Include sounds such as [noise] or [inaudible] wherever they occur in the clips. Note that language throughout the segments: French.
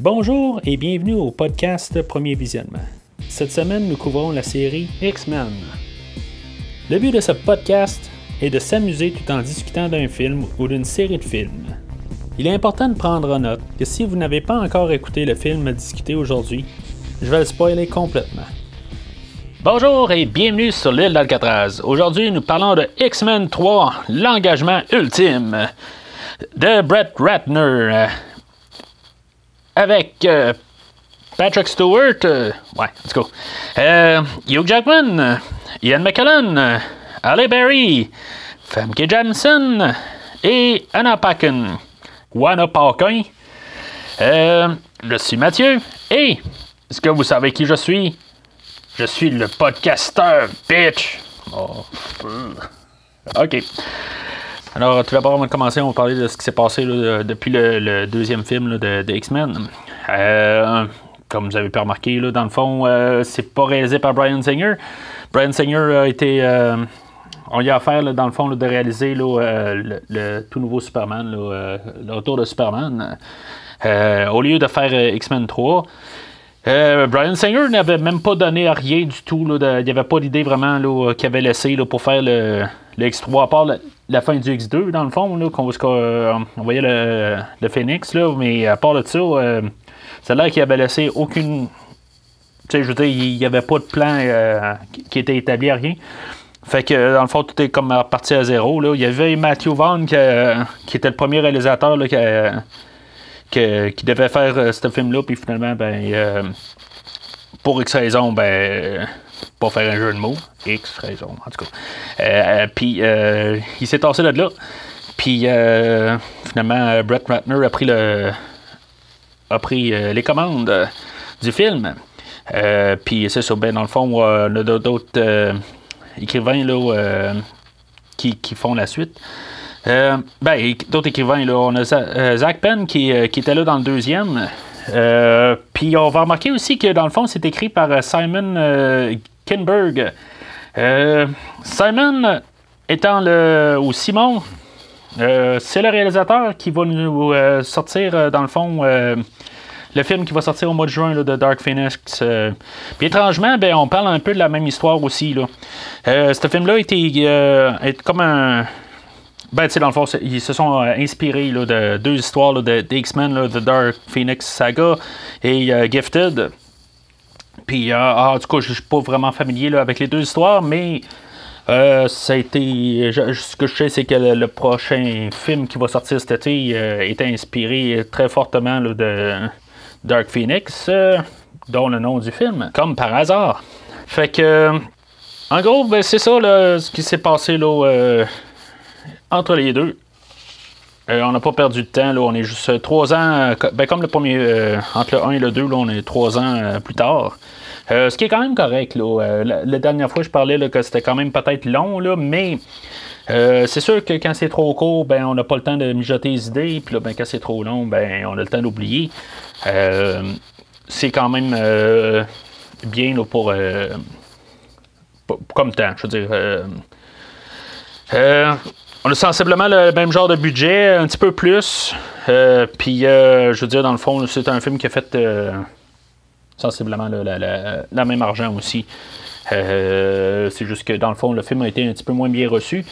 Bonjour et bienvenue au podcast Premier Visionnement. Cette semaine, nous couvrons la série X-Men. Le but de ce podcast est de s'amuser tout en discutant d'un film ou d'une série de films. Il est important de prendre en note que si vous n'avez pas encore écouté le film à discuter aujourd'hui, je vais le spoiler complètement. Bonjour et bienvenue sur l'île d'Alcatraz. Aujourd'hui, nous parlons de X-Men 3, l'engagement ultime de Brett Ratner avec euh, Patrick Stewart, euh, ouais, let's go. Euh, Hugh Jackman, Ian McKellen, Ali Berry, Famke Janssen et Anna Paquin. Ou Anna Paquin. Je suis Mathieu et est-ce que vous savez qui je suis? Je suis le podcasteur, bitch! Oh, ok. Alors, tout d'abord, on va commencer, on va parler de ce qui s'est passé depuis le, deuxième film de, de X-Men. Euh, comme vous avez pu remarquer, là, dans le fond, euh, c'est pas réalisé par Brian Singer. Brian Singer a été. Euh, on y a affaire, là, dans le fond, de réaliser le, tout nouveau Superman, le retour de Superman. Au lieu de faire X-Men 3. Euh, Brian Singer n'avait même pas donné à rien du tout. Là, de, il n'y avait pas d'idée vraiment qu'il avait laissé là, pour faire le, le X3, à part la, fin du X2, dans le fond, là, euh, on voyait le, Phoenix, là, mais à part de ça, euh, ça a l'air qu'il avait laissé aucune. Tu sais, je veux dire, il n'y avait pas de plan euh, qui était établi à rien. Fait que, dans le fond, tout est comme reparti à zéro. Là. Il y avait Matthew Vaughn qui, était le premier réalisateur qui devait faire euh, ce film-là, puis finalement, ben, euh, pour X raison, ben, pas faire un jeu de mots, X raison, en tout cas. Euh, puis il s'est tassé de là. Puis finalement, Brett Ratner a pris le a pris les commandes du film. puis c'est ça, ben, dans le fond, on a d'autres écrivains là, qui, qui, font la suite. Euh, ben, d'autres écrivains, là, on a Zach Penn qui, qui, était là dans le deuxième. Euh, Puis on va remarquer aussi que dans le fond, c'est écrit par Simon euh, Kinberg. Simon étant le. ou Simon, c'est le réalisateur qui va nous sortir, dans le fond, le film qui va sortir au mois de juin de Dark Phoenix. Euh, puis étrangement, ben, on parle un peu de la même histoire aussi. Euh, ce film-là était euh, comme un. Ben, tu sais, dans le fond, ils se sont inspirés de deux histoires là, de, de X-Men, The Dark Phoenix Saga et Gifted. Puis, ah, en tout cas, je suis pas vraiment familier là, avec les deux histoires, mais euh, ça a été. Ce que je sais, c'est que le, prochain film qui va sortir cet été euh, est inspiré très fortement de Dark Phoenix, euh, dont le nom du film, comme par hasard. Fait que. En gros, ben, c'est ça là, ce qui s'est passé là, entre les deux. On n'a pas perdu de temps, là, on est juste trois ans, ben, comme le premier, entre le 1 et le 2, là, on est trois ans plus tard. Euh, ce qui est quand même correct. Là. Euh, la, dernière fois, je parlais que c'était quand même peut-être long, là, mais euh, c'est sûr que quand c'est trop court, ben, on n'a pas le temps de mijoter les idées. Puis ben, quand c'est trop long, ben, on a le temps d'oublier. c'est quand même bien là, pour, pour, comme temps. Je veux dire. On a sensiblement le même genre de budget, un petit peu plus. Puis, je veux dire, dans le fond, c'est un film qui a fait sensiblement là, la, la, la, même argent aussi. Euh, c'est juste que dans le fond, le film a été un petit peu moins bien reçu.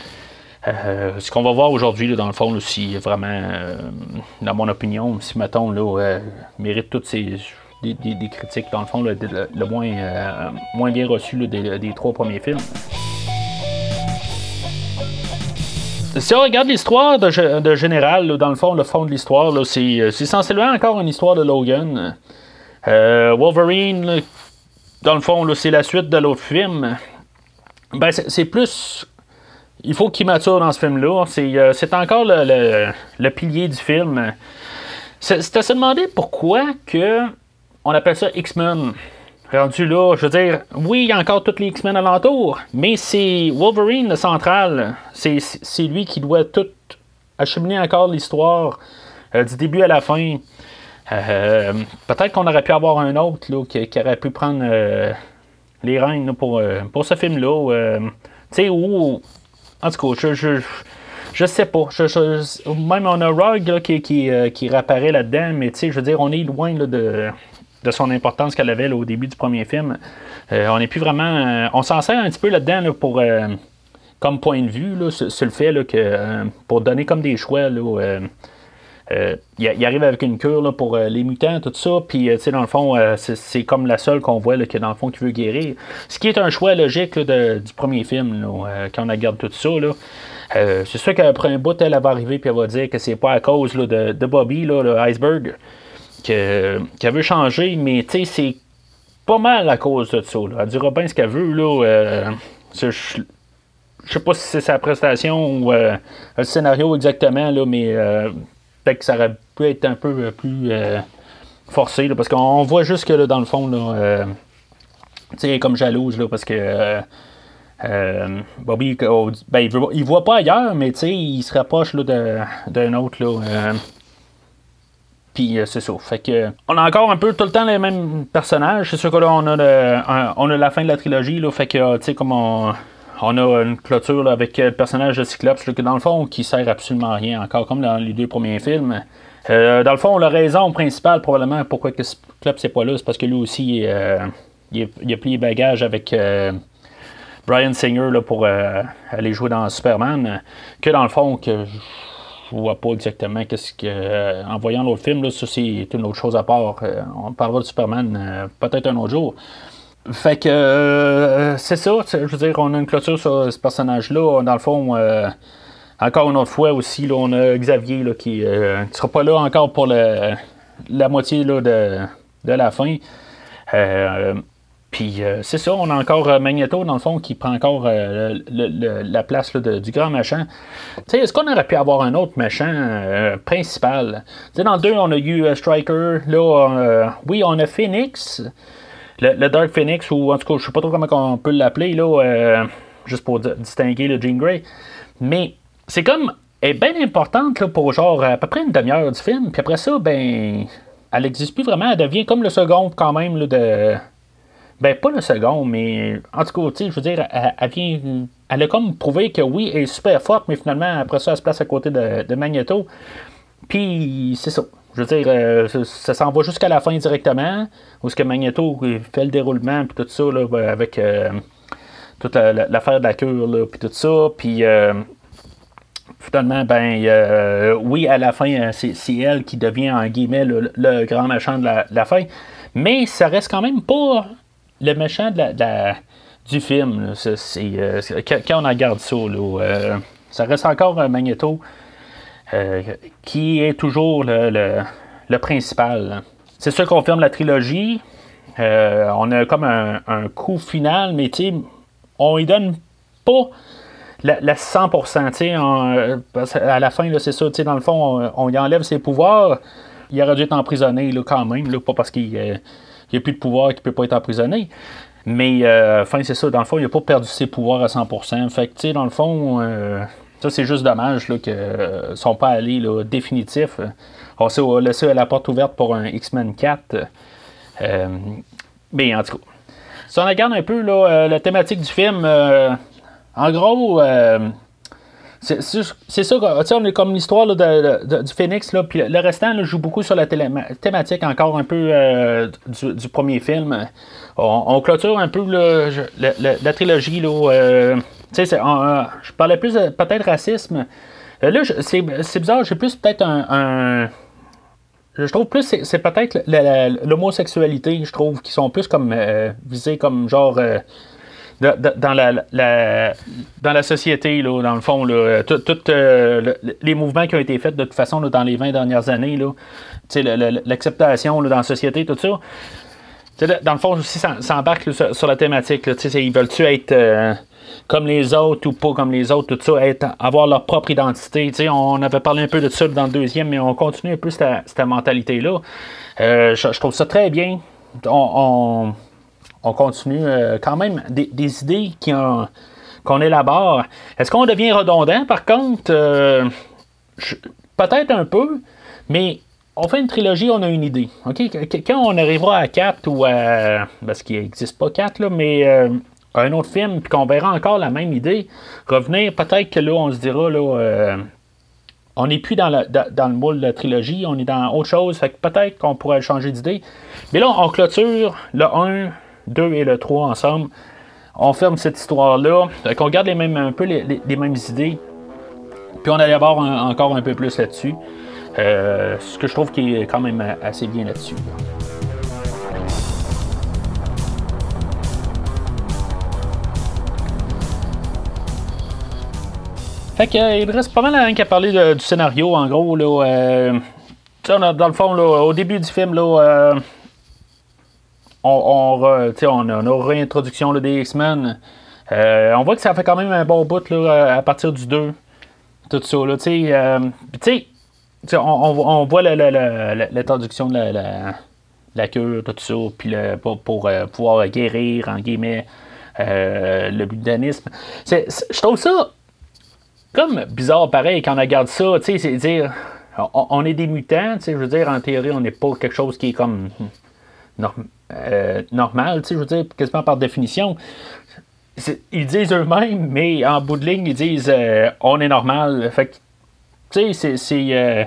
Euh, ce qu'on va voir aujourd'hui, dans le fond, si vraiment, euh, dans mon opinion, si mettons, là, mérite toutes ces. Des, critiques, dans le fond, le, le, le moins, moins bien reçu là, des, trois premiers films. Si on regarde l'histoire de, général, dans le fond, le fond de l'histoire, c'est sensiblement encore une histoire de Logan. Euh, Wolverine, dans le fond, c'est la suite de l'autre film. Ben, c'est plus. Il faut qu'il mature dans ce film-là. C'est euh, encore le, pilier du film. C'est à se demander pourquoi que on appelle ça X-Men. Rendu là, je veux dire, oui, il y a encore tous les X-Men alentour, mais c'est Wolverine le central. C'est lui qui doit tout acheminer encore l'histoire euh, du début à la fin. Euh, Peut-être qu'on aurait pu avoir un autre là, qui, qui, aurait pu prendre euh, les rênes là, pour, pour ce film-là. Tu sais, où. En tout cas, je, je, je sais pas. même on a Rogue qui, qui, qui réapparaît là-dedans, mais tu sais, je veux dire, on est loin de, de son importance qu'elle avait au début du premier film. on n'est plus vraiment. on s'en sert un petit peu là-dedans pour comme point de vue là, sur, le fait que pour donner comme des choix là, euh, il, arrive avec une cure pour euh, les mutants, tout ça, puis euh, dans le fond, c'est comme la seule qu'on voit que dans le fond qui veut guérir. Ce qui est un choix logique du premier film, quand on regarde tout ça. c'est sûr qu'après un bout, elle va arriver puis elle va dire que c'est pas à cause de, Bobby, le qu'elle veut changer, mais c'est pas mal à cause de ça. Elle dira bien ce qu'elle veut. Là, je, sais pas si c'est sa prestation ou le scénario exactement, là, mais peut-être que ça aurait pu être un peu euh, plus euh, forcé, parce qu'on voit juste que dans le fond, là, euh, tu sais, comme jalouse, là, parce que Bobby, ben, il, voit pas ailleurs, mais tu sais, il se rapproche d'un autre. Là, puis c'est ça. Fait que on a encore un peu tout le temps les mêmes personnages. C'est sûr que là, on a, on a la fin de la trilogie. Là, fait que, tu sais, comme on, on a une clôture avec le personnage de Cyclops, que dans le fond, qui sert absolument à rien, encore comme dans les deux premiers films. Euh, dans le fond, la raison principale, probablement, pourquoi que Cyclops n'est pas là, c'est parce que lui aussi, euh, il, a pris les bagages avec euh, Brian Singer là, pour aller jouer dans Superman. Que dans le fond, que vois pas exactement qu'est-ce que. en voyant l'autre film, là, ça c'est une autre chose à part. on parlera de Superman peut-être un autre jour. Fait que euh, c'est ça, je veux dire, on a une clôture sur ce personnage-là. Dans le fond, euh, encore une autre fois aussi, là, on a Xavier là, qui ne euh, sera pas là encore pour la moitié là, de, de, la fin. Puis c'est ça, on a encore Magneto, dans le fond, qui prend encore la place du grand machin. Est-ce qu'on aurait pu avoir un autre machin principal? T'sais, dans le 2, on a eu Striker. Là, oui, on a Phoenix le, Dark Phoenix, ou en tout cas, je sais pas trop comment on peut l'appeler, là, euh, juste pour distinguer le Jean Grey. Mais c'est comme, elle est bien importante là, pour genre à peu près une demi-heure du film. Puis après ça, ben, elle n'existe plus vraiment. Elle devient comme le second quand même là, de. Ben, pas le second, mais en tout cas, je veux dire, elle, vient. Elle a comme prouvé que oui, elle est super forte, mais finalement, après ça, elle se place à côté de, Magneto. Puis, c'est ça. Je veux dire, euh, ça, s'en va jusqu'à la fin directement, où ce que Magneto fait le déroulement, puis tout ça, là, ben, avec euh, toute l'affaire de la cure, puis tout ça, puis euh, finalement, ben, oui, à la fin, c'est elle qui devient, en guillemets, le, grand méchant de la, fin, mais ça reste quand même pas le méchant la, du film. quand on regarde ça, ça reste encore Magneto. Euh, qui est toujours le, principal. C'est ça qu'on confirme la trilogie. Euh, on a comme un, coup final, mais on y donne pas la, 100%. à la fin, c'est ça, dans le fond, on, y enlève ses pouvoirs. Il aurait dû être emprisonné là, quand même, pas parce qu'il n'y a plus de pouvoir qu'il ne peut pas être emprisonné. Mais, euh, c'est ça, dans le fond, il n'a pas perdu ses pouvoirs à 100%. Fait que, dans le fond, ça, c'est juste dommage qu'ils ne euh, sont pas allés là, définitifs. On s'est laissé la porte ouverte pour un X-Men 4. Euh, mais en tout cas, si on regarde un peu là, euh, la thématique du film, en gros, c'est ça, on est comme l'histoire du Phoenix, là, puis le restant joue beaucoup sur la thématique encore un peu du, premier film. On, clôture un peu la, trilogie. Là, sais, euh, je parlais plus peut-être racisme. Euh, là, c'est bizarre, j'ai plus peut-être un, Je trouve plus c'est peut-être l'homosexualité, je trouve, qui sont plus comme euh, visés comme genre dans la, dans la société, là, dans le fond, tous les mouvements qui ont été faits de toute façon dans les 20 dernières années, l'acceptation dans la société, tout ça. dans le fond, aussi, ça, embarque sur, la thématique. ils veulent-tu être comme les autres ou pas comme les autres, tout ça, être, avoir leur propre identité. on avait parlé un peu de ça dans le deuxième, mais on continue un peu cette, mentalité-là. Euh, je, trouve ça très bien. On, continue euh, quand même des, idées qu'on élabore. Est-ce qu'on devient redondant, par contre? Euh, peut-être un peu, mais on fait une trilogie, on a une idée. Quand on arrivera à 4 ou à. Parce qu'il n'existe pas 4, là, mais un autre film, puis qu'on verra encore la même idée, revenir, peut-être que là, on se dira, là, euh, on n'est plus dans, dans, le moule de la trilogie, on est dans autre chose, fait que peut-être qu'on pourrait changer d'idée. Mais là, on clôture le 1, 2 et le 3 ensemble. On ferme cette histoire-là. Fait qu'on garde les mêmes, un peu les, mêmes idées. Puis on allait voir encore un peu plus là-dessus. Euh, ce que je trouve qui est quand même assez bien là-dessus. là dessus Fait que, euh, il reste pas mal rien qu'à parler du scénario, en gros. Là, euh, dans le fond, au début du film, là, on, on, on, a une réintroduction des X-Men. on voit que ça fait quand même un bon bout à partir du 2. Tout ça. Là, on, on, voit l'introduction de la, la, cure, tout ça, puis pour, pour pouvoir guérir, en guillemets, le budanisme. Je trouve ça comme bizarre pareil quand on regarde ça, c'est dire, on, est des mutants, je veux dire, en théorie, on n'est pas quelque chose qui est comme euh, normal, tu sais, je veux dire, quasiment par définition. Ils disent eux-mêmes, mais en bout de ligne, ils disent euh, on est normal. Fait que, tu sais, c'est. Euh,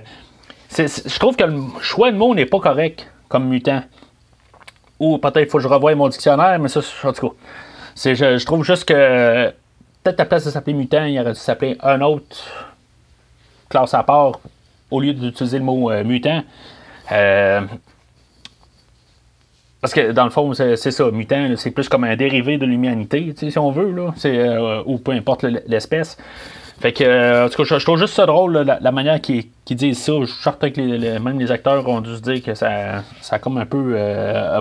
je trouve que le choix de mot n'est pas correct comme mutant. Ou peut-être il faut que je revoie mon dictionnaire, mais ça, en tout cas. Je, je trouve juste que peut-être à place de s'appeler mutant, il aurait dû s'appeler un autre classe à part au lieu d'utiliser le mot mutant. Euh, parce que dans le fond, c'est ça, mutant, c'est plus comme un dérivé de l'humanité, si on veut, là, euh, ou peu importe l'espèce. Fait que, en tout cas, je, trouve juste ça drôle, la, manière qu'ils disent ça. Je suis certain que même les acteurs ont dû se dire que ça, ça a comme un peu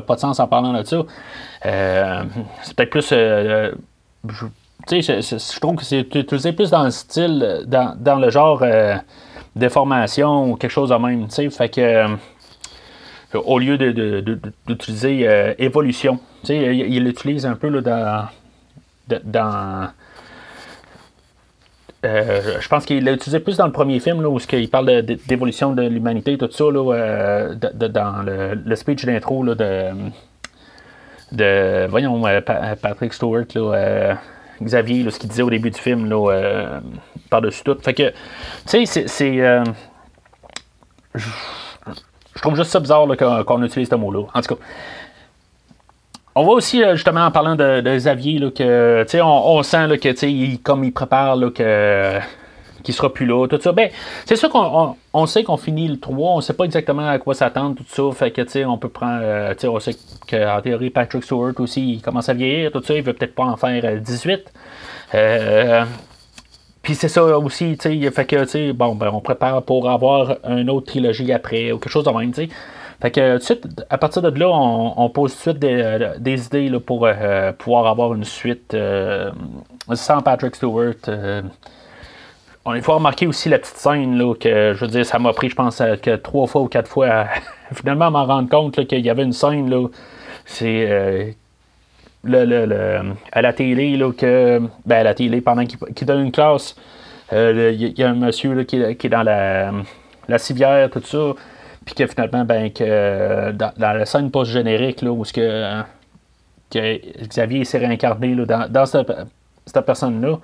pas de sens en parlant de ça. c'est peut-être plus tu sais, je, trouve que c'est utilisé plus dans le style, dans, dans le genre euh, déformation ou quelque chose de même. Tu sais, fait que euh, au lieu d'utiliser de, euh, évolution, tu sais, il l'utilise un peu là, dans. dans je pense qu'il l'a utilisé plus dans le premier film, là, où il parle d'évolution de, l'humanité, tout ça, là, dans le, speech d'intro de, de, voyons, Patrick Stewart, là, Xavier, ce qu'il disait au début du film, là, euh, par-dessus tout. Fait que, tu sais, c'est. Je, trouve juste ça bizarre qu'on utilise ce mot-là. En tout cas. On voit aussi, euh, justement, en parlant de, Xavier, que, on, on sent que, comme il prépare là, que qui sera plus là, tout ça. Ben, c'est sûr qu'on on, sait qu'on finit le 3, on sait pas exactement à quoi s'attendre, tout ça. Fait que, on peut prendre. Euh, on sait qu'en théorie, Patrick Stewart aussi, commence à vieillir, tout ça. Il veut peut-être pas en faire 18. Euh, euh, puis c'est ça aussi, tu sais, fait que, tu sais, bon, ben, on prépare pour avoir une autre trilogie après, ou quelque chose de même, tu sais. Fait que, tout suite, à partir de là, on, pose tout de suite des, idées là, pour pouvoir avoir une suite sans Patrick Stewart on est fois remarquer aussi la petite scène là, que je veux dire, ça m'a pris, je pense, euh, que trois fois ou quatre fois à, [laughs] finalement m'en rendre compte qu'il y avait une scène là. C'est à la télé là, que ben à la télé pendant qu'il donne une classe, euh, il y, a un monsieur là, qui, est dans la, la civière, tout ça. Puis que finalement, ben, que dans, la scène post-générique, où que, Xavier s'est réincarné là, dans, cette cette personne-là.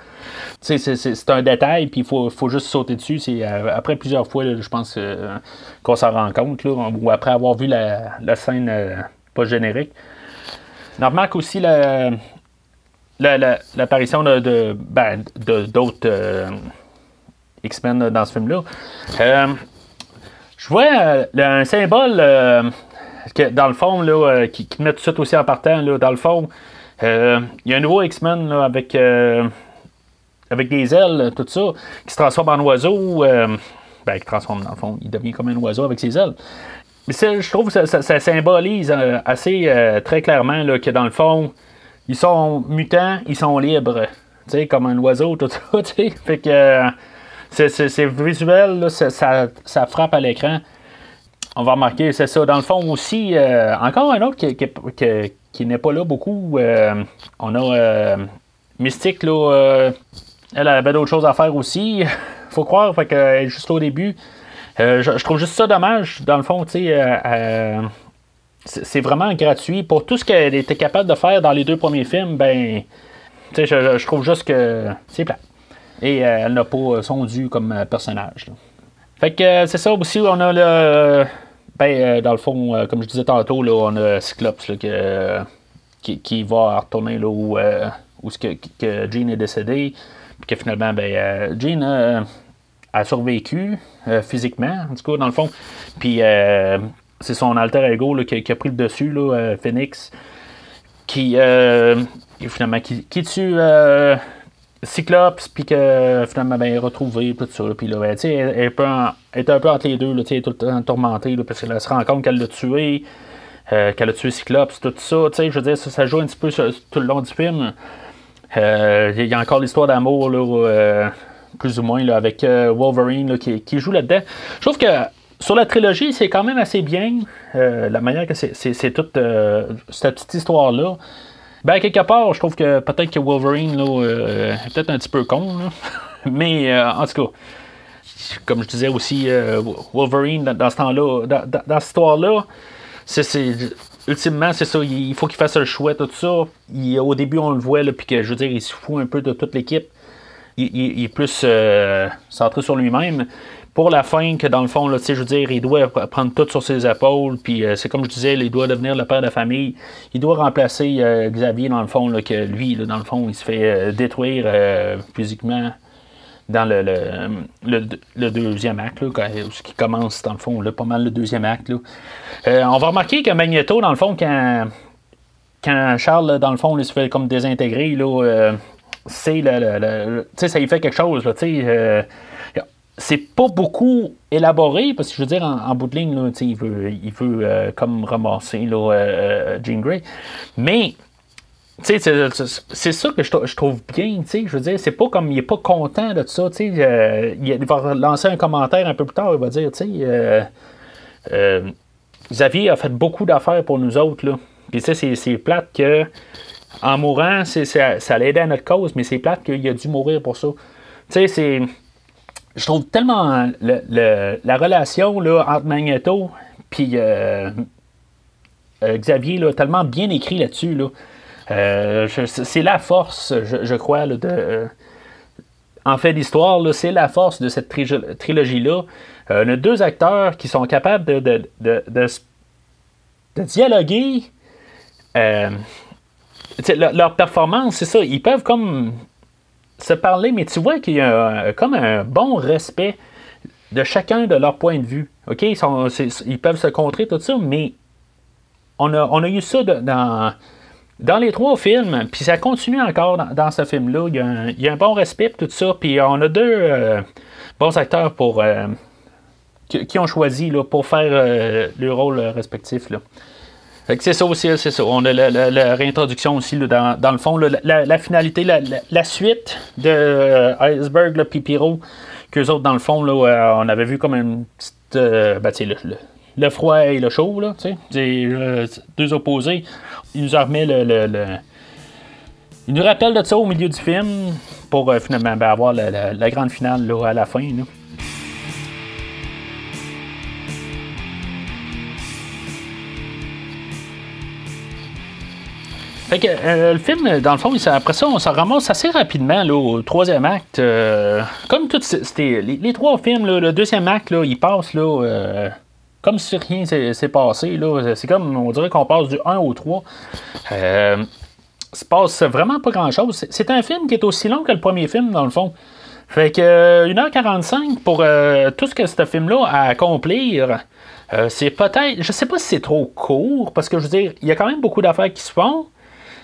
C'est un détail, puis il faut, faut, juste sauter dessus. Euh, après plusieurs fois, je pense euh, qu'on s'en rend compte, ou après avoir vu la, scène euh, pas générique. On remarque aussi l'apparition la, de, ben, d'autres X-Men dans ce film-là. je vois un symbole dans le fond, là, qui, met tout ça aussi en partant, là, dans le fond. Euh, il y a un nouveau X-Men avec, euh, avec des ailes, tout ça, qui se transforme en oiseau. Euh, ben, qui transforme dans le fond, il devient comme un oiseau avec ses ailes. Je trouve que ça, symbolise assez très clairement là, que dans le fond, ils sont mutants, ils sont libres. Comme un oiseau, tout ça. [laughs] Fait que c'est visuel, ça, ça, frappe à l'écran. On va remarquer, c'est ça. Dans le fond aussi, encore un autre qui, qui, qui, n'est pas là beaucoup. Euh, on a euh, Mystique, là, euh, elle avait d'autres choses à faire aussi. [laughs] faut croire, fait que juste au début. Je, trouve juste ça dommage, dans le fond, tu sais. c'est vraiment gratuit. Pour tout ce qu'elle était capable de faire dans les deux premiers films, ben. Je, je, trouve juste que c'est plat. Et elle n'a pas son dû comme personnage. Fait que c'est ça aussi, on a le. Ben, dans le fond, comme je disais tantôt, là, on a Cyclops là, qui, qui, va retourner là, où, où que, que Jean est décédé. Puis que finalement, ben, Jean a survécu physiquement, en tout cas, dans le fond. Puis c'est son alter ego qui, a pris le dessus, là, Phoenix qui, euh, finalement, qui, tue euh, Cyclops, puis que finalement, ben, est retrouvé, tout ça. Puis là, ben, tu sais, elle, elle, est un peu entre les deux, là, elle est tout le temps tourmentée, parce qu'elle se rend compte qu'elle l'a tué, euh, qu'elle a tué Cyclops, tout ça. Tu sais, je veux dire, ça, joue un petit peu tout le long du film. Euh, il y a encore l'histoire d'amour, là, plus ou moins, là, avec Wolverine, là, qui, joue là-dedans. Je trouve que sur la trilogie, c'est quand même assez bien euh, la manière que c'est toute euh, cette petite histoire-là. Ben, quelque part, je trouve que peut-être que Wolverine là, euh, est peut-être un petit peu con. [laughs] Mais en tout cas, comme je disais aussi, Wolverine, dans, ce temps-là, dans, cette histoire-là, c'est ultimement, c'est ça, il faut qu'il fasse le choix, tout ça. Au début, on le voit, puis que je veux dire, il se fout un peu de toute l'équipe. Il, est plus centré sur lui-même pour la fin, que dans le fond, je veux dire, il doit prendre tout sur ses épaules, puis euh, c'est comme je disais, il doit devenir le père de famille. Il doit remplacer euh, Xavier, dans le fond, que lui, dans le fond, il se fait euh, détruire physiquement dans le, deuxième acte, ce qui commence, dans le fond, pas mal le deuxième acte. On va remarquer que Magneto, dans le fond, quand, quand Charles, dans le fond, il se fait comme désintégrer, là, c'est le, le, sais, ça y fait quelque chose, tu sais c'est pas beaucoup élaboré, parce que je veux dire, en, bout de ligne, là, il veut, il veut euh, comme ramasser là, euh, Jean Grey. Mais c'est ça que je, trouve bien, je veux dire, c'est pas comme il est pas content de tout ça, euh, il va lancer un commentaire un peu plus tard, il va dire, tu sais, Xavier a fait beaucoup d'affaires pour nous autres, là. Puis c'est plate que, en mourant, ça, ça l'aidait à notre cause, mais c'est plate qu'il a dû mourir pour ça. Tu sais, c'est je trouve tellement la relation là, entre Magneto et euh, euh, Xavier là, tellement bien écrit là-dessus. Là. Euh, c'est la force, je, crois, de. en fait, l'histoire, c'est la force de cette trilogie-là. on a deux acteurs qui sont capables de, de dialoguer. Leur, leur performance, c'est ça. Ils peuvent comme se parler, mais tu vois qu'il y a comme un bon respect de chacun de leur point de vue. OK? Ils, peuvent se contrer, tout ça, mais on a, on a eu ça dans, dans les trois films, puis ça continue encore dans, ce film-là. Il, y a un bon respect, tout ça, puis on a deux euh, bons acteurs pour, euh, qui, ont choisi là, pour faire euh, le rôle respectif. Là c'est ça aussi, c'est ça. On a la, réintroduction aussi, dans, le fond, la, finalité, la, suite de euh, Iceberg, le Pipiro, qu'eux autres, dans le fond, euh, on avait vu comme une petite. Euh, ben, le, le, froid et le chaud, là, des, deux opposés. Il nous remet le, Il nous rappelle de ça au milieu du film pour finalement ben, avoir la, grande finale à la fin. Fait que euh, le film, dans le fond, après ça, on s'en ramasse assez rapidement au troisième acte. Euh, comme tout, les, trois films, le deuxième acte, là, il passe là, euh, comme si rien s'est passé. C'est comme, on dirait qu'on passe du 1 au 3. Euh, se passe vraiment pas grand-chose. C'est un film qui est aussi long que le premier film, dans le fond. Fait que 1h45 pour tout ce que ce film-là a à accomplir. c'est peut-être, je sais pas si c'est trop court, parce que je veux dire, il y a quand même beaucoup d'affaires qui se font.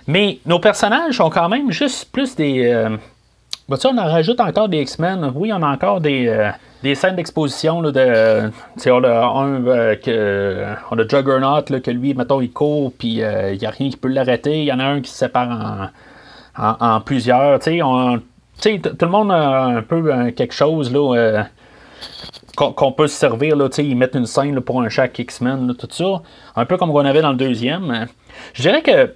Mais nos personnages sont quand même juste plus des. Euh, bah, on en rajoute encore des X-Men? Oui, on a encore des, euh, des scènes d'exposition. de, on a un euh, que, on a Juggernaut là, que lui, mettons, il court, puis il n'y a rien qui peut l'arrêter. Il y en a un qui se sépare en, en, plusieurs. On, tout le monde a un peu quelque chose là, qu'on, peut se servir. Là, ils mettent une scène pour un chaque X-Men, tout ça. Un peu comme on avait dans le deuxième. Je dirais que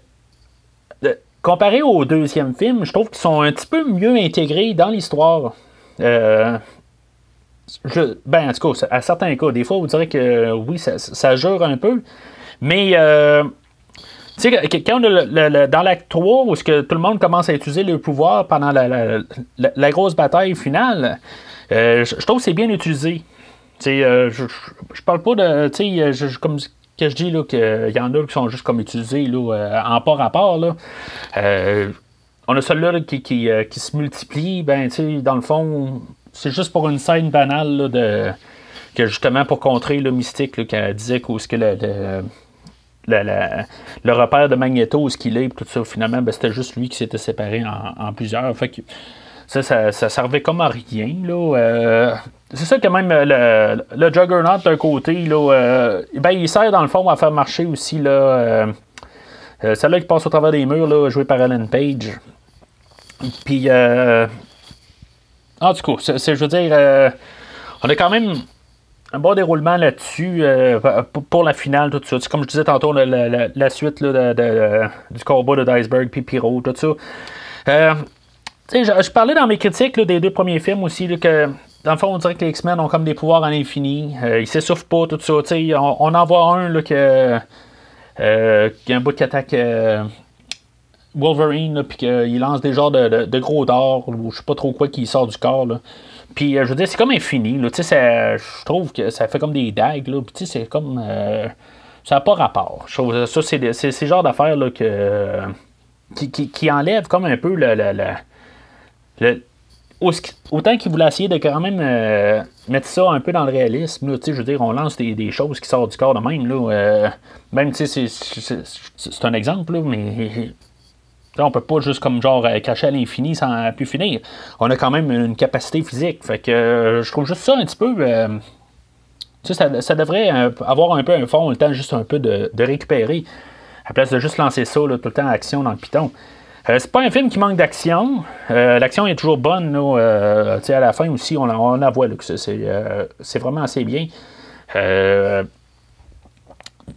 comparé au deuxième film, je trouve qu'ils sont un petit peu mieux intégrés dans l'histoire. Euh, ben, en tout cas, à certains cas, des fois, vous direz que oui, ça, jure un peu. Mais, euh, Tu sais, quand dans l'acte 3, où que tout le monde commence à utiliser le pouvoir pendant la, grosse bataille finale, euh, je trouve que c'est bien utilisé. Euh, je, je, parle pas de. Tu sais, comme que je dis, qu'il y en a qui sont juste comme utilisés là, en pas rapport. Là. on a celui-là qui, qui, se multiplie, ben, dans le fond, c'est juste pour une scène banale de que justement pour contrer le mystique qu'elle disait qu'où ce que le, le, repère de Magneto, ce qu'il est, tout ça, finalement, ben, c'était juste lui qui s'était séparé en, plusieurs. Que ça, ça, servait comme à rien. Là. Euh, c'est ça que même euh, le, le Juggernaut d'un côté, là, euh, ben, il sert dans le fond à faire marcher aussi là, celle-là qui passe au travers des murs, là, jouée par Ellen Page. Puis, en tout cas, je veux dire, on a quand même un bon déroulement là-dessus euh, pour la finale, tout ça. Comme je disais tantôt, la, suite de, du combat de Iceberg puis Pyro, tout ça. Euh, je, parlais dans mes critiques des deux premiers films aussi que dans le fond, on dirait que les X-Men ont comme des pouvoirs à l'infini. Euh, ils s'essoufflent pas, tout ça. On, on, en voit un là, que, qui a un bout qui attaque Wolverine, puis qu'il lance des genres de, gros d'or, ou je sais pas trop quoi qui sort du corps. Puis, euh, je veux dire, c'est comme infini. Je trouve que ça fait comme des dagues. Puis, c'est comme. Euh, ça n'a pas rapport. Ça, c'est ce genre d'affaires là, que, qui, qui, qui, enlève comme un peu le, autant qu'il voulait essayer de quand même euh, mettre ça un peu dans le réalisme, je veux dire, on lance des, choses qui sortent du corps de même. Là, même, tu sais, c'est un exemple, là, mais on peut pas juste comme genre euh, cacher à l'infini sans plus finir. On a quand même une capacité physique. Fait que euh, je trouve juste ça un petit peu. Euh, ça, ça, devrait avoir un peu un fond, le temps juste un peu de, récupérer. À place de juste lancer ça tout le temps action dans le piton. C'est pas un film qui manque d'action. L'action est toujours bonne. à la fin aussi, on, la voit. c'est vraiment assez bien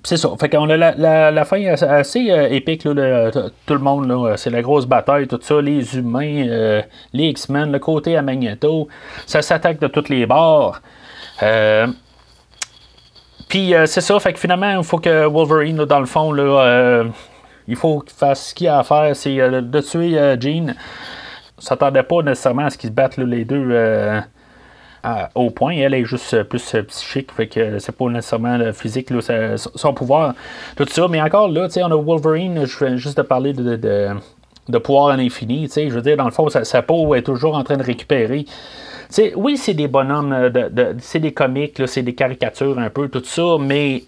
c'est ça. Fait qu'on a la, la, fin assez euh, épique, tout le monde, c'est la grosse bataille, tout ça, les humains, euh, les X-Men, le côté à Magneto, ça s'attaque de toutes les bords. Euh, puis c'est ça, fait que finalement, il faut que Wolverine, dans le fond, là, il faut qu'il fasse ce qu'il a à faire, c'est de tuer Jean. On s'attendait pas nécessairement à ce qu'ils se battent les deux au point. Elle est juste euh, plus euh, psychique, fait que c'est pas nécessairement physique, son pouvoir, tout ça. Mais encore là, on a Wolverine, je viens juste de parler de, de, pouvoir à l'infini. Je veux dire, dans le fond, sa, peau est toujours en train de récupérer. oui, c'est des bonhommes, euh, de, c'est des comiques, c'est des caricatures un peu, tout ça, mais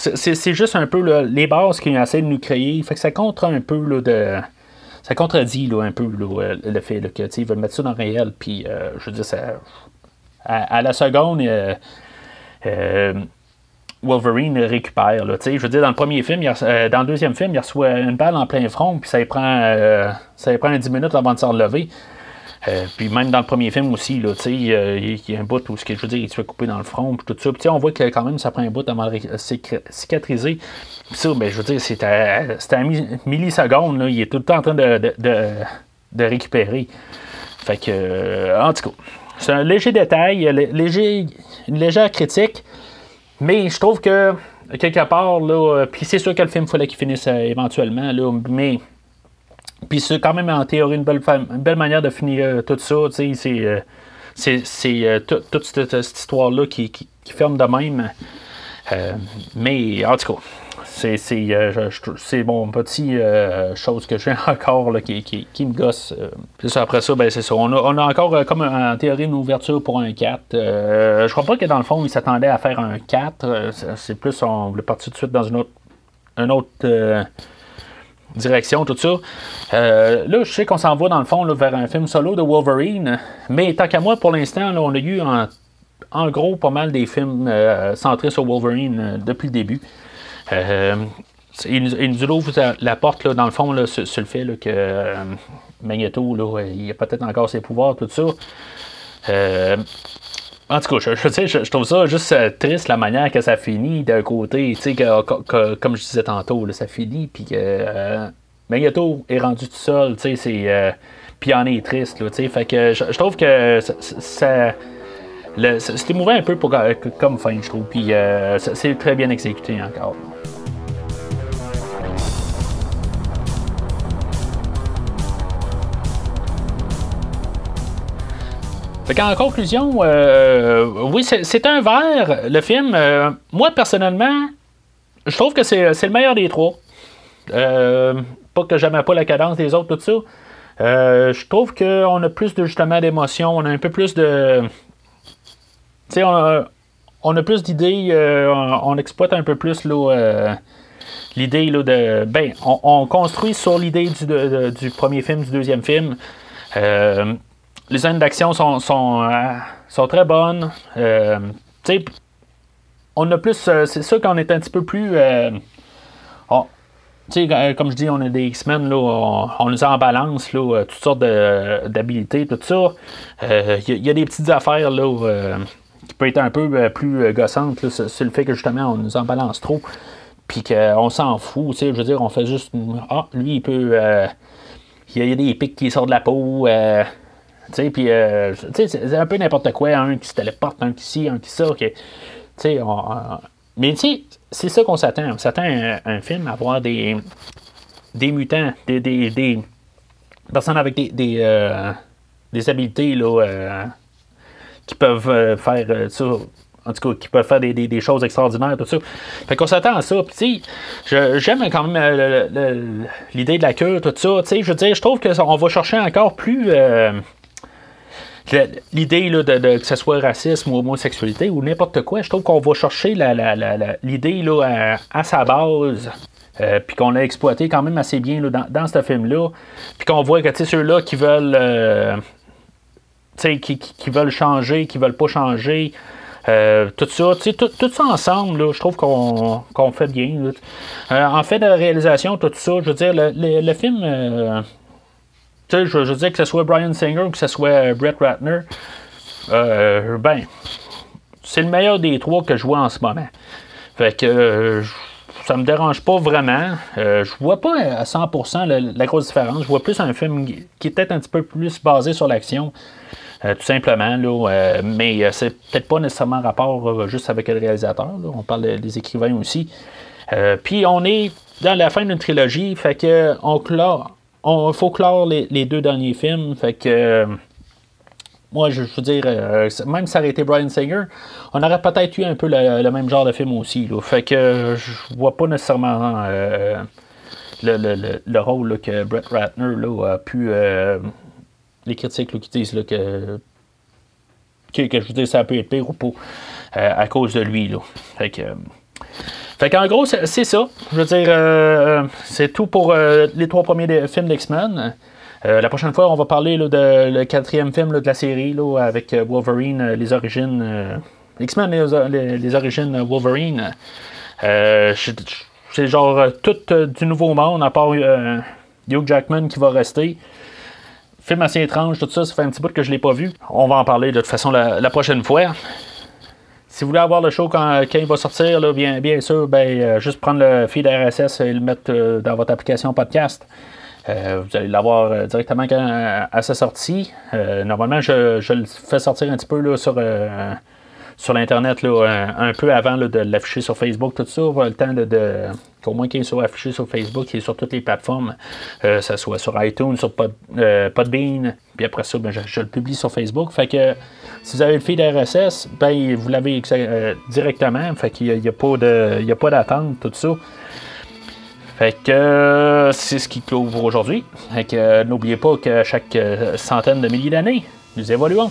c'est juste un peu les bases qu'ils essaient de nous créer. Fait que ça contre un peu de. Ça contredit un peu le fait qu'ils veulent mettre ça dans le réel. Puis, je veux dire, ça, à, la seconde, euh, euh, Wolverine récupère. Je veux dire, dans le premier film, euh, dans le deuxième film, il reçoit une balle en plein front, puis ça prend, ça prend 10 minutes avant de s'en relever. Puis même dans le premier film aussi, là, il y a un bout où je veux dire, il se fait couper dans le front, puis tout ça. Puis on voit que quand même ça prend un bout avant de cicatriser. Puis ça, ben, je veux dire, c'est à, à milliseconde, il est tout le temps en train de, de, récupérer. Fait que, en tout cas, c'est un léger détail, léger, une légère critique, mais je trouve que quelque part, là, puis c'est sûr que le film fallait qu'il finisse euh, éventuellement, là, mais puis c'est quand même en théorie une belle, belle manière de finir euh, tout ça, c'est, c'est, toute cette, histoire-là qui, qui, ferme de même. Euh, mais en tout cas, c'est, euh, c'est, mon petit euh, chose que j'ai [laughs] encore qui, qui, me gosse. Puis après ça, ben, c'est ça. On a, encore comme en théorie une ouverture pour un 4. je crois pas que dans le fond, ils s'attendaient à faire un 4. c'est plus, on voulait partir tout de suite dans une autre, une autre direction, tout ça. là, je sais qu'on s'en va dans le fond vers un film solo de Wolverine, mais tant qu'à moi, pour l'instant, on a eu en, gros pas mal des films centrés sur Wolverine depuis le début. Euh, il, nous ouvre la porte, dans le fond, sur, le fait que euh, Magneto, il a peut-être encore ses pouvoirs, tout ça. Euh, en tout cas, je, je, trouve ça juste triste la manière que ça finit d'un côté. Que, comme je disais tantôt, ça finit, puis que Magneto est rendu tout seul, c'est, puis en est triste. fait que je, trouve que ça c'est émouvant un peu pour, comme fin, je trouve. Puis c'est très bien exécuté encore. En conclusion, euh, oui, c'est un verre, le film. Euh, moi, personnellement, je trouve que c'est le meilleur des trois. pas que j'aime pas la cadence des autres, tout ça. je trouve qu'on a plus de justement d'émotions, on a un peu plus de. Tu sais, on, a plus d'idées, on, exploite un peu plus l'idée de. Ben, on, construit sur l'idée du, premier film, du deuxième film les scènes d'action sont, sont, euh, très bonnes. Euh, on a plus. Euh, c'est sûr qu'on est un petit peu plus. comme je dis, on a des X-Men, là, on, nous en balance, là, toutes sortes d'habilités, tout ça. Il y, a des petites affaires là, qui peuvent être un peu plus gossantes. C'est le fait que justement, on nous en balance trop. Puis qu'on s'en fout. Je veux dire, on fait juste. Ah, lui, il peut. Il y, a des pics qui sortent de la peau. Puis, euh, c'est un peu n'importe quoi, un qui se téléporte, un qui ci, un qui ça. mais c'est ça qu'on s'attend. On s'attend à un, film à avoir des, des mutants, des, des, personnes avec des, des, euh, habiletés là, euh, qui peuvent faire ça. En tout cas, qui peuvent faire des, choses extraordinaires, tout ça. Fait qu'on s'attend à ça. Puis, j'aime quand même l'idée de la cure, tout ça. Je veux dire, je trouve qu'on va chercher encore plus l'idée de, de, que ce soit racisme ou homosexualité ou n'importe quoi, je trouve qu'on va chercher l'idée à, à, sa base. Euh, puis qu'on l'a exploité quand même assez bien dans, dans, ce film-là. Puis qu'on voit que ceux-là qui veulent euh, qui, qui, veulent changer, qui veulent pas changer, euh, tout ça, tout, ça ensemble, je trouve qu'on fait bien. en fait de réalisation, tout ça, je veux dire, le, le film je, veux dire que ce soit Brian Singer ou que ce soit euh, Brett Ratner, euh, ben, c'est le meilleur des trois que je vois en ce moment. Fait que euh, ça me dérange pas vraiment. je vois pas à 100% la, grosse différence. Je vois plus un film qui est peut-être un petit peu plus basé sur l'action. tout simplement, là, mais c'est peut-être pas nécessairement rapport juste avec le réalisateur. On parle des écrivains aussi. Puis on est dans la fin d'une trilogie, fait que on clore, il faut clore les, deux derniers films. Fait que. Euh, moi, je, veux dire, euh, même si ça aurait été Brian Singer, on aurait peut-être eu un peu le, même genre de film aussi. Fait que je vois pas nécessairement euh, le, rôle que Brett Ratner a pu. les critiques qui disent que, que, je veux ça peut être pire ou pas à cause de lui. Là. Fait que. Fait gros, c'est ça. Je veux dire, euh, c'est tout pour euh, les trois premiers films d'X-Men. Euh, la prochaine fois, on va parler de le quatrième film de la série avec Wolverine, les origines. X-Men, les, origines Wolverine. c'est genre tout du nouveau monde, à part Hugh Jackman qui va rester. Film assez étrange, tout ça, ça fait un petit bout que je ne l'ai pas vu. On va en parler de toute façon la prochaine fois. Si vous voulez avoir le show quand, il va sortir, bien, bien sûr, ben, euh, juste prendre le feed RSS et le mettre euh, dans votre application podcast. Euh, vous allez l'avoir directement quand, à sa sortie. normalement, je, le fais sortir un petit peu là, sur, sur l'Internet un, peu avant de l'afficher sur Facebook, tout ça. Le temps de, qu'au moins qu'il soit affiché sur Facebook et sur toutes les plateformes, que ce soit sur iTunes, sur Podbean, puis après ça, ben, je, le publie sur Facebook. Fait que si vous avez le feed RSS, ben, vous l'avez euh, directement. Fait qu'il n'y a, a, pas d'attente, tout ça. Fait que euh, c'est ce qui clôt aujourd'hui. Fait que euh, n'oubliez pas que chaque centaine de milliers d'années, nous évoluons.